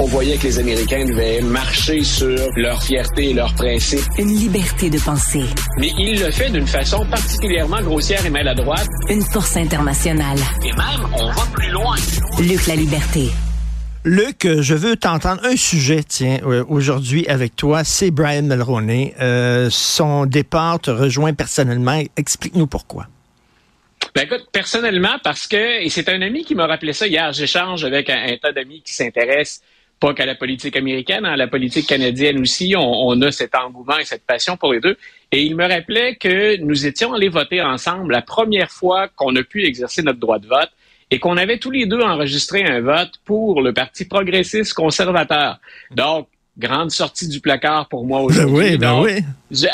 On voyait que les Américains devaient marcher sur leur fierté et leurs principes. Une liberté de penser. Mais il le fait d'une façon particulièrement grossière et maladroite. Une force internationale. Et même, on va plus loin. Luc la liberté. Luc, je veux t'entendre un sujet, tiens, euh, aujourd'hui avec toi, c'est Brian Mulroney. Euh, son départ te rejoint personnellement. Explique-nous pourquoi. Ben écoute, personnellement, parce que, et c'est un ami qui m'a rappelé ça hier, j'échange avec un, tas d'amis qui s'intéressent pas qu'à la politique américaine, à la politique canadienne aussi, on, a cet engouement et cette passion pour les deux. Et il me rappelait que nous étions allés voter ensemble la première fois qu'on a pu exercer notre droit de vote et qu'on avait tous les deux enregistré un vote pour le Parti progressiste conservateur. Donc, grande sortie du placard pour moi aujourd'hui. Ben oui, ben oui.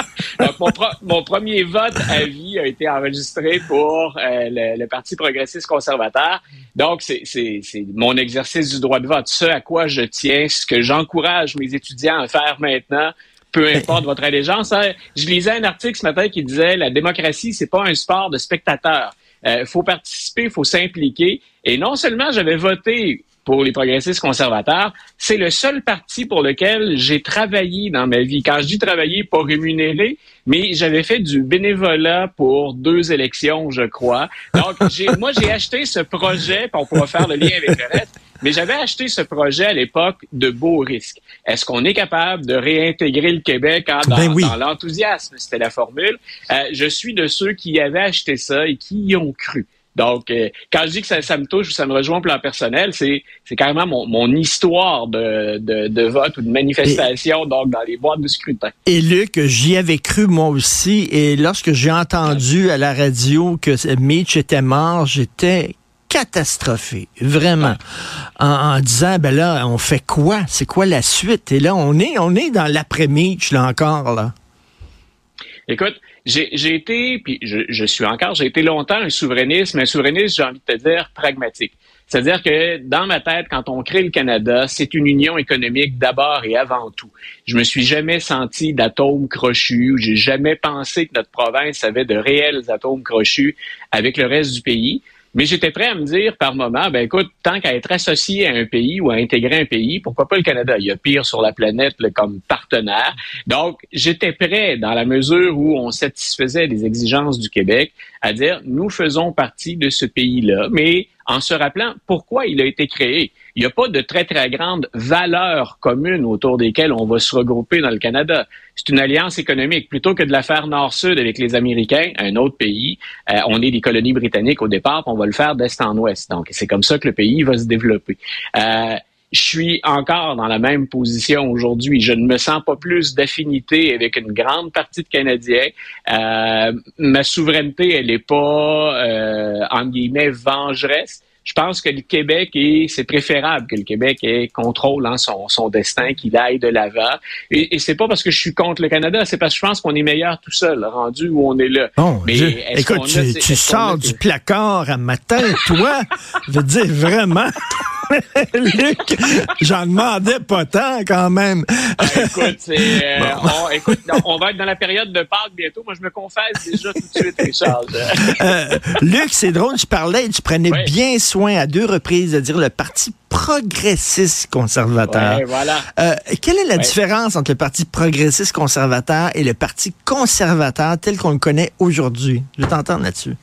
Donc, mon, premier vote à vie a été enregistré pour euh, le, Parti progressiste conservateur. Donc, c'est mon exercice du droit de vote, ce à quoi je tiens, ce que j'encourage mes étudiants à faire maintenant peu importe votre allégeance. Hein. Je lisais un article ce matin qui disait la démocratie, c'est pas un sport de spectateurs. Il euh, faut participer, il faut s'impliquer. Et non seulement j'avais voté pour les progressistes conservateurs, c'est le seul parti pour lequel j'ai travaillé dans ma vie. Quand je dis travailler, pas rémunéré, mais j'avais fait du bénévolat pour deux élections, je crois. Donc, moi, j'ai acheté ce projet, puis on pourra faire le lien avec le reste, mais j'avais acheté ce projet à l'époque de beau risque. Est-ce qu'on est capable de réintégrer le Québec dans, ben dans l'enthousiasme? C'était la formule. Euh, je suis de ceux qui avaient acheté ça et qui y ont cru. Donc, euh, quand je dis que ça, me touche ou ça me rejoint au plan personnel, c'est, c'est carrément mon, histoire de, de, vote ou de manifestation donc dans les boîtes de scrutin. Et Luc, j'y avais cru moi aussi. Et lorsque j'ai entendu à la radio que Mitch était mort, j'étais catastrophé, vraiment, en, disant ben là, on fait quoi? C'est quoi la suite? Et là, on est, on est dans l'après-Mitch là encore là. Écoute, j'ai été, puis je, suis encore, j'ai été longtemps un souverainiste, mais un souverainiste, j'ai envie de te dire, pragmatique. C'est-à-dire que dans ma tête, quand on crée le Canada, c'est une union économique d'abord et avant tout. Je me suis jamais senti d'atomes crochus, j'ai jamais pensé que notre province avait de réels atomes crochus avec le reste du pays. Mais j'étais prêt à me dire par moment, ben écoute, tant qu'à être associé à un pays ou à intégrer un pays, pourquoi pas le Canada? Il y a pire sur la planète comme partenaire. Donc, j'étais prêt, dans la mesure où on satisfaisait les exigences du Québec, à dire, nous faisons partie de ce pays-là, mais en se rappelant pourquoi il a été créé. Il n'y a pas de très, très grande valeur commune autour desquelles on va se regrouper dans le Canada. C'est une alliance économique. Plutôt que de la faire nord-sud avec les Américains, un autre pays, euh, on est des colonies britanniques au départ, on va le faire d'est en ouest. Donc, c'est comme ça que le pays va se développer. Euh, je suis encore dans la même position aujourd'hui. Je ne me sens pas plus d'affinité avec une grande partie de Canadiens. Euh, ma souveraineté, elle n'est pas, euh, en guillemets, vengeresse je pense que le Québec est, c'est préférable que le Québec ait contrôle hein, son, son destin, qu'il aille de l'avant. Et, et c'est pas parce que je suis contre le Canada, c'est parce que je pense qu'on est meilleur tout seul, rendu où on est là. Mais écoute, tu, tu sors du placard à matin, toi, je veux dire vraiment. Luc, j'en demandais pas tant quand même. Ah, écoute, euh, on, écoute, on va être dans la période de Pâques bientôt. Moi, je me confesse déjà tout de suite, Richard. euh, Luc, c'est drôle, tu parlais, tu prenais bien soin à deux reprises de dire le Parti progressiste conservateur. voilà. Euh, quelle est la différence entre le Parti progressiste conservateur et le Parti conservateur tel qu'on le connaît aujourd'hui? Je vais t'entendre là-dessus.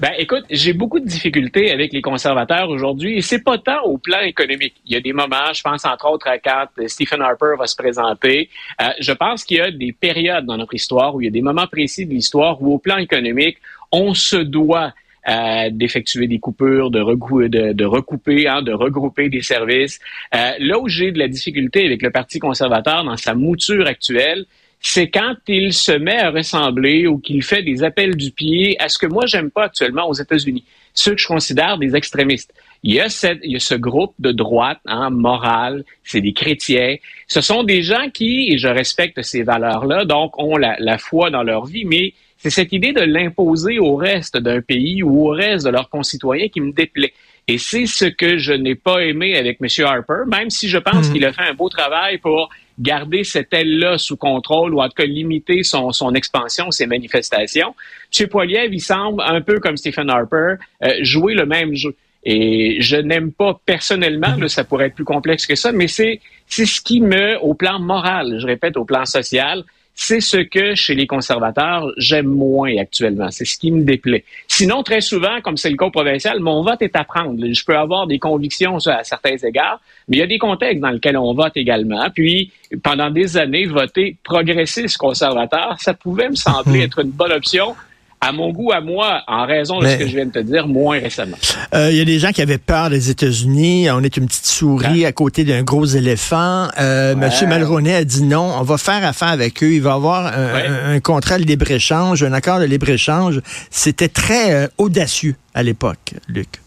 Ben, écoute, j'ai beaucoup de difficultés avec les conservateurs aujourd'hui et c'est pas tant au plan économique. Il y a des moments, je pense entre autres à quand Stephen Harper va se présenter. Euh, je pense qu'il y a des périodes dans notre histoire où il y a des moments précis de l'histoire où au plan économique, on se doit euh, d'effectuer des coupures, de, de, de recouper, hein, de regrouper des services. Euh, là où j'ai de la difficulté avec le Parti conservateur dans sa mouture actuelle, c'est quand il se met à ressembler ou qu'il fait des appels du pied à ce que moi j'aime pas actuellement aux États-Unis, ceux que je considère des extrémistes. Il y a, cette, il y a ce groupe de droite, hein, moral, c'est des chrétiens. Ce sont des gens qui, et je respecte ces valeurs-là, donc ont la, la foi dans leur vie, mais c'est cette idée de l'imposer au reste d'un pays ou au reste de leurs concitoyens qui me déplaît. Et c'est ce que je n'ai pas aimé avec M. Harper, même si je pense hmm. qu'il a fait un beau travail pour garder cette aile-là sous contrôle ou en tout cas limiter son, son expansion, ses manifestations. M. Poiliev, il semble un peu comme Stephen Harper, euh, jouer le même jeu. Et je n'aime pas personnellement, là, ça pourrait être plus complexe que ça, mais c'est c'est ce qui me, au plan moral, je répète, au plan social, c'est ce que chez les conservateurs j'aime moins actuellement. C'est ce qui me déplaît. Sinon, très souvent, comme c'est le cas provincial, mon vote est à prendre. Je peux avoir des convictions à certains égards, mais il y a des contextes dans lesquels on vote également. Puis, pendant des années, voter progressiste conservateur, ça pouvait me sembler être une bonne option à mon goût, à moi, en raison de ce que je viens de te dire, moins récemment. Euh, il y a des gens qui avaient peur des États-Unis. On est une petite souris à côté d'un gros éléphant. Euh, Monsieur Malroney a dit non, on va faire affaire avec eux. Il va avoir un, contrat de libre-échange, un accord de libre-échange. C'était très euh, audacieux à l'époque, Luc.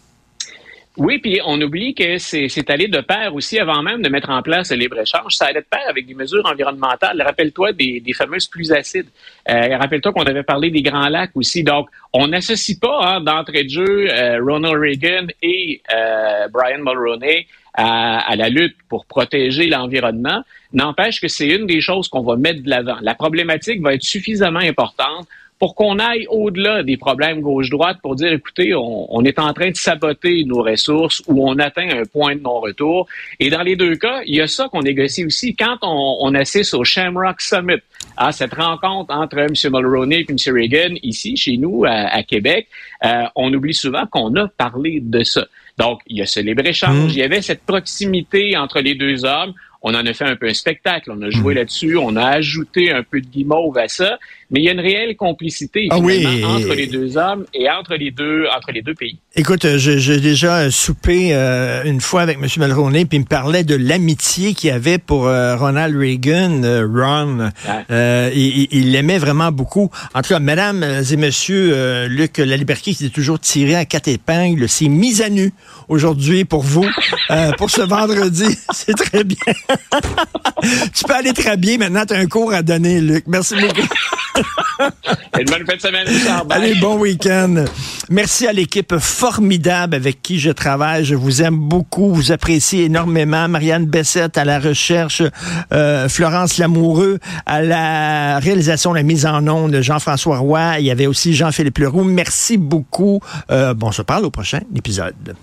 Oui, puis on oublie que c'est allé de pair aussi avant même de mettre en place le libre-échange. Ça allait de pair avec des mesures environnementales. Rappelle-toi des, des, fameuses pluies acides. Euh, Rappelle-toi qu'on avait parlé des Grands Lacs aussi. Donc, on n'associe pas hein, d'entrée de jeu euh, Ronald Reagan et euh, Brian Mulroney à, à, la lutte pour protéger l'environnement. N'empêche que c'est une des choses qu'on va mettre de l'avant. La problématique va être suffisamment importante pour qu'on aille au-delà des problèmes gauche-droite pour dire, écoutez, on, est en train de saboter nos ressources ou on atteint un point de non-retour. Et dans les deux cas, il y a ça qu'on négocie aussi quand on, assiste au Shamrock Summit, à cette rencontre entre M. Mulroney et M. Reagan ici, chez nous, à, Québec. Euh, on oublie souvent qu'on a parlé de ça. Donc, il y a ce libre-échange, mmh. il y avait cette proximité entre les deux hommes on en a fait un peu un spectacle, on a joué mhm. là-dessus, on a ajouté un peu de guimauve à ça, mais il y a une réelle complicité ah entre les deux hommes et entre les deux entre les deux pays. Écoute, euh, j'ai déjà soupé euh, une fois avec M. Mulroney, puis il me parlait de l'amitié qu'il avait pour euh, Ronald Reagan, Ron. il l'aimait vraiment beaucoup. En tout cas, mesdames et messieurs, Luc la liberté qui était toujours tiré à quatre épingles, s'est mise à nu aujourd'hui pour vous, pour ce vendredi. C'est très bien. tu peux aller te rhabiller maintenant, tu as un cours à donner, Luc. Merci beaucoup. une bonne fin de semaine, Allez, bon week-end. Merci à l'équipe formidable avec qui je travaille. Je vous aime beaucoup, vous apprécie énormément. Marianne Bessette à la recherche, euh, Florence Lamoureux à la réalisation, la mise en onde, Jean-François Roy. Il y avait aussi Jean-Philippe Leroux. Merci beaucoup. Euh, bon, on se parle au prochain épisode.